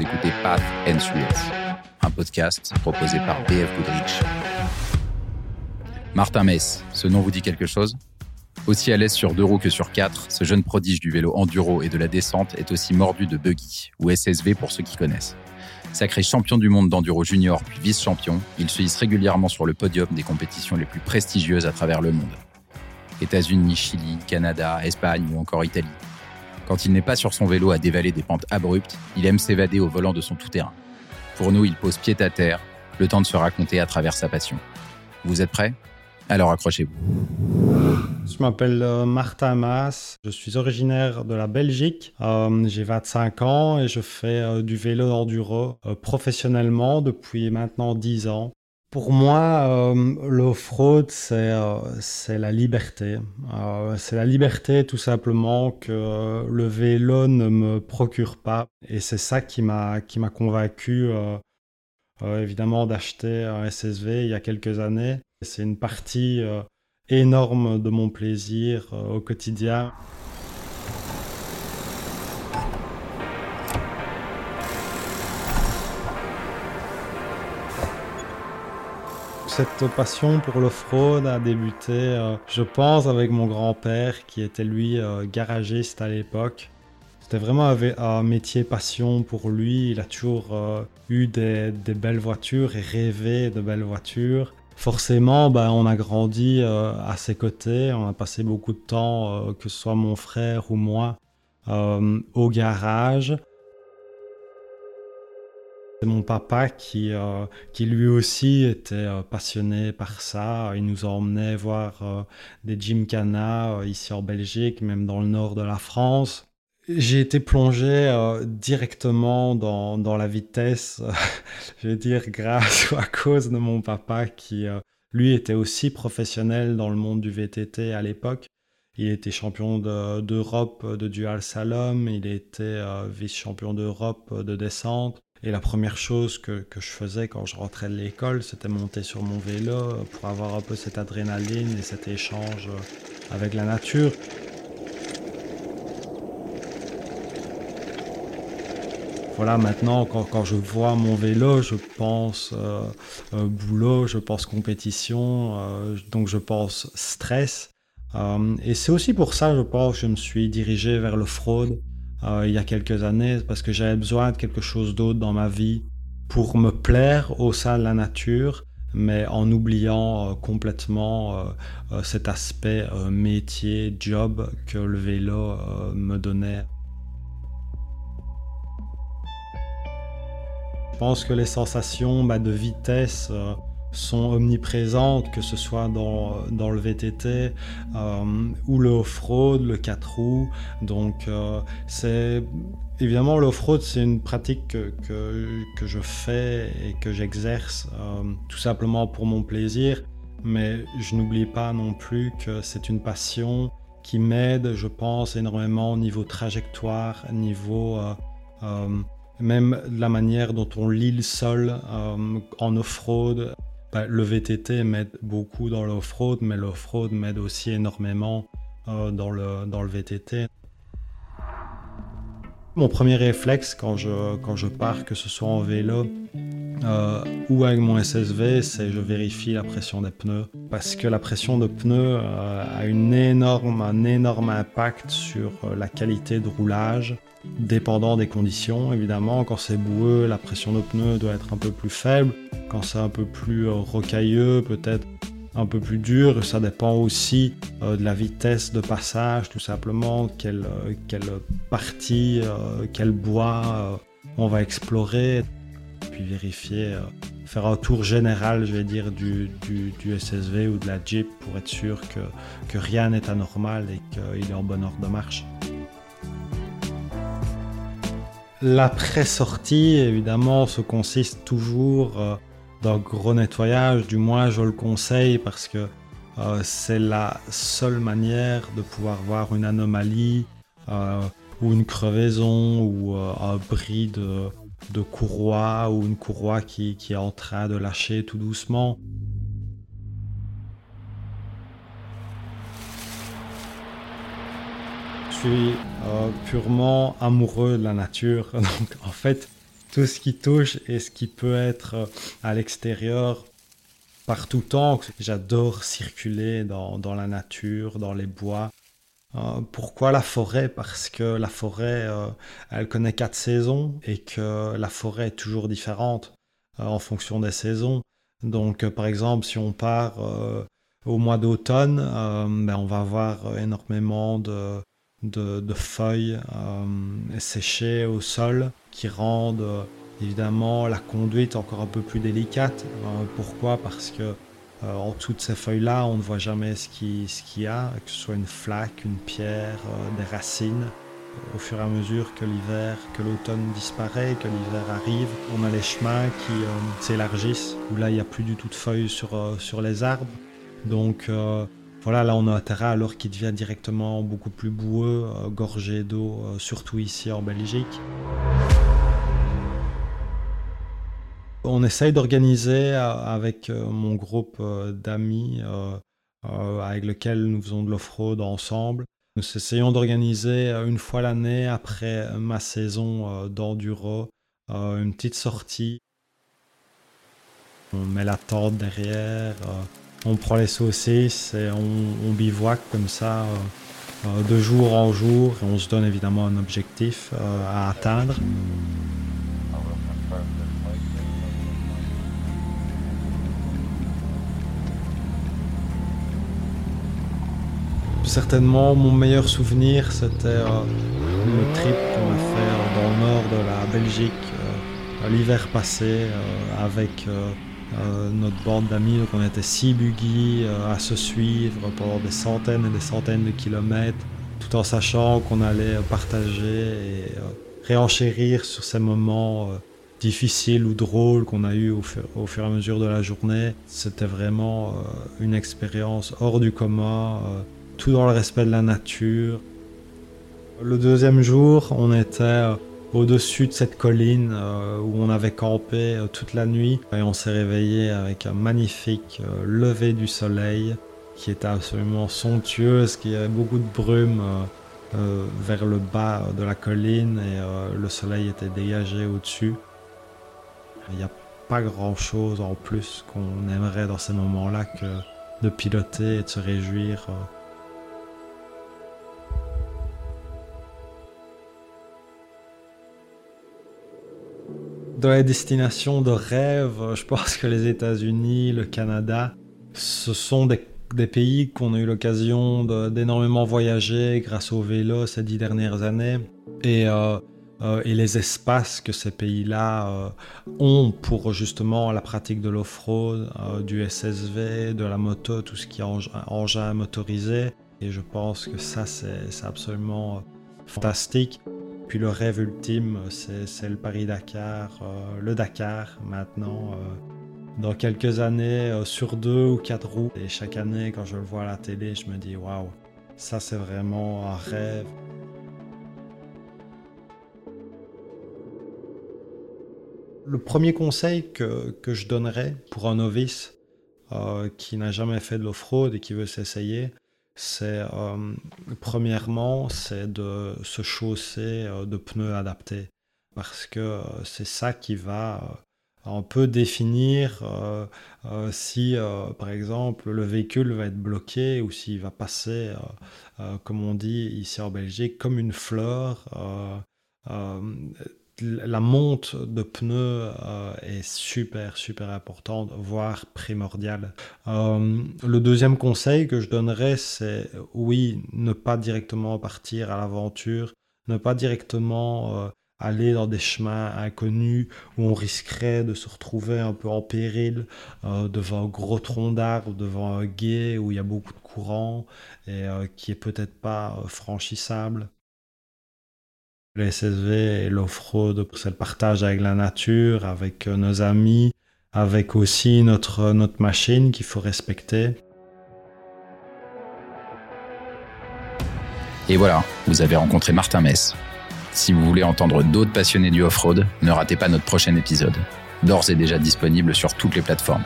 écoutez Path and Thrills, un podcast proposé par BF Goodrich. Martin Mess, ce nom vous dit quelque chose? Aussi à l'aise sur deux roues que sur quatre, ce jeune prodige du vélo enduro et de la descente est aussi mordu de buggy, ou SSV pour ceux qui connaissent. Sacré champion du monde d'enduro junior puis vice-champion, il se hisse régulièrement sur le podium des compétitions les plus prestigieuses à travers le monde. États-Unis, Chili, Canada, Espagne ou encore Italie. Quand il n'est pas sur son vélo à dévaler des pentes abruptes, il aime s'évader au volant de son tout-terrain. Pour nous, il pose pied à terre, le temps de se raconter à travers sa passion. Vous êtes prêts? Alors accrochez-vous. Je m'appelle euh, Martin Maas, je suis originaire de la Belgique, euh, j'ai 25 ans et je fais euh, du vélo enduro professionnellement depuis maintenant 10 ans. Pour moi, euh, l'off-road, euh, c'est la liberté. Euh, c'est la liberté tout simplement que le vélo ne me procure pas. Et c'est ça qui m'a convaincu, évidemment, d'acheter un SSV il y a quelques années. C'est une partie énorme de mon plaisir au quotidien. Cette passion pour l'off-road a débuté, euh, je pense, avec mon grand-père qui était lui euh, garagiste à l'époque. C'était vraiment un, métier passion pour lui. Il a toujours euh, eu des, belles voitures et rêvé de belles voitures. Forcément, ben, on a grandi à ses côtés. On a passé beaucoup de temps, que ce soit mon frère ou moi, au garage. C'est mon papa qui, euh, qui lui aussi était euh, passionné par ça. Il nous emmenait voir euh, des gymkhana ici en Belgique, même dans le nord de la France. J'ai été plongé directement dans, dans, la vitesse, je vais dire grâce ou à cause de mon papa qui, lui, était aussi professionnel dans le monde du VTT à l'époque. Il était champion d'Europe de, de, dual slalom, il était vice-champion d'Europe de descente. Et la première chose que, je faisais quand je rentrais de l'école, c'était monter sur mon vélo pour avoir un peu cette adrénaline et cet échange avec la nature. Voilà, maintenant, quand, je vois mon vélo, je pense euh, euh, boulot, je pense compétition, euh, donc je pense stress. et c'est aussi pour ça, je pense, que je me suis dirigé vers le fraude. Euh, il y a quelques années parce que j'avais besoin de quelque chose d'autre dans ma vie pour me plaire au sein de la nature, mais en oubliant euh, complètement euh, cet aspect métier, job que le vélo me donnait. Je pense que les sensations bah, de vitesse sont omniprésentes, que ce soit dans, dans le VTT euh, ou le off-road, le 4 roues. Donc, euh, c'est évidemment l'off-road, c'est une pratique que, que, je fais et que j'exerce euh, tout simplement pour mon plaisir. Mais je n'oublie pas non plus que c'est une passion qui m'aide, je pense, énormément au niveau trajectoire, niveau même la manière dont on lit le sol en off-road. Bah, le VTT m'aide beaucoup dans l'off-road, mais l'off-road m'aide aussi énormément euh, dans, le, dans le VTT. Mon premier réflexe quand je, quand je pars, que ce soit en vélo euh, ou avec mon SSV, c'est je vérifie la pression des pneus. Parce que la pression de pneus euh, a une énorme, un énorme impact sur la qualité de roulage dépendant des conditions évidemment. Quand c'est boueux, la pression de pneus doit être un peu plus faible. Quand c'est un peu plus euh, rocailleux, peut-être un peu plus dur. Ça dépend aussi euh, de la vitesse de passage, tout simplement, quelle, euh, quelle partie, quel bois on va explorer. Puis vérifier, faire un tour général, je vais dire, du, du, SSV ou de la Jeep pour être sûr que, que rien n'est anormal et qu'il est en bon ordre de marche. L'après-sortie, évidemment, se consiste toujours gros nettoyage. Du moins, je le conseille parce que euh, c'est la seule manière de pouvoir voir une anomalie euh, ou une crevaison ou un bris de, courroie ou une courroie qui est en train de lâcher tout doucement. suis euh, purement amoureux de la nature. Donc en fait, tout ce qui touche et ce qui peut être à l'extérieur par tout temps. J'adore circuler dans, dans, la nature, dans les bois. Euh, pourquoi la forêt? Parce que la forêt, euh, elle connaît quatre saisons et que la forêt est toujours différente euh, en fonction des saisons. Donc, par exemple, si on part au mois d'automne, ben, on va avoir énormément de, de, feuilles séchées au sol qui rendent évidemment la conduite encore un peu plus délicate. pourquoi? Parce que euh, en dessous de ces feuilles-là, on ne voit jamais ce qu'il ce y a, que ce soit une flaque, une pierre, euh, des racines. Au fur et à mesure que l'hiver, que l'automne disparaît, que l'hiver arrive, on a les chemins qui euh, s'élargissent, où là il n'y a plus du tout de feuilles sur, sur les arbres. Donc voilà, là on a un terrain alors qui devient directement beaucoup plus boueux, gorgé d'eau, surtout ici en Belgique. On essaye d'organiser euh, avec euh, mon groupe euh, d'amis avec lequel nous faisons de l'off-road ensemble. Nous essayons d'organiser une fois l'année, après ma saison d'enduro, une petite sortie. On met la tente derrière, on prend les saucisses et on, on comme ça de jour en jour on se donne évidemment un objectif à atteindre. certainement mon meilleur souvenir, c'était euh, le trip qu'on a fait euh, dans le nord de la Belgique euh, l'hiver passé avec notre bande d'amis. Donc on était six buggy à se suivre pendant des centaines et des centaines de kilomètres, tout en sachant qu'on allait partager et réenchérir sur ces moments difficiles ou drôles qu'on a eu au fur, au fur, et à mesure de la journée. C'était vraiment une expérience hors du commun tout dans le respect de la nature. Le deuxième jour, on était euh, au-dessus de cette colline euh, où on avait campé euh, toute la nuit et on s'est réveillé avec un magnifique lever du soleil qui était absolument somptueux, parce y avait beaucoup de brume vers le bas de la colline et le soleil était dégagé au-dessus. Il n'y a pas grand-chose en plus qu'on aimerait dans ces moments-là que de piloter et de se réjouir dans les destinations de rêve, je pense que les États-Unis, le Canada, ce sont des, pays qu'on a eu l'occasion d'énormément voyager grâce au vélo ces dix dernières années. Et, euh, euh, et les espaces que ces pays-là euh, ont pour justement la pratique de l'off-road, du SSV, de la moto, tout ce qui est engin motorisé. Et je pense que ça, c'est absolument fantastique. Puis le rêve ultime, c'est le Paris-Dakar, euh, le Dakar maintenant. Euh, dans quelques années, euh, sur deux ou quatre roues. Et chaque année, quand je le vois à la télé, je me dis waouh, ça c'est vraiment un rêve. Le premier conseil que, que je donnerais pour un novice qui n'a jamais fait de l'off-road et qui veut s'essayer, c'est euh, premièrement, c'est de se chausser euh, de pneus adaptés. Parce que euh, c'est ça qui va un peu définir si, par exemple, le véhicule va être bloqué ou s'il va passer, comme on dit ici en Belgique, comme une fleur la monte de pneus euh, est super super importante, voire primordiale. Euh, le deuxième conseil que je donnerais, c'est oui, ne pas directement partir à l'aventure, ne pas directement euh, aller dans des chemins inconnus où on risquerait de se retrouver un peu en péril devant un gros tronc d'arbre, devant un guet où il y a beaucoup de courant et qui est peut-être pas franchissable. Le SSV et l'off-road, c'est le partage avec la nature, avec euh, nos amis, avec aussi notre, notre machine qu'il faut respecter. Et voilà, vous avez rencontré Martin Mess. Si vous voulez entendre d'autres passionnés du off-road, ne ratez pas notre prochain épisode, d'ores et déjà disponible sur toutes les plateformes.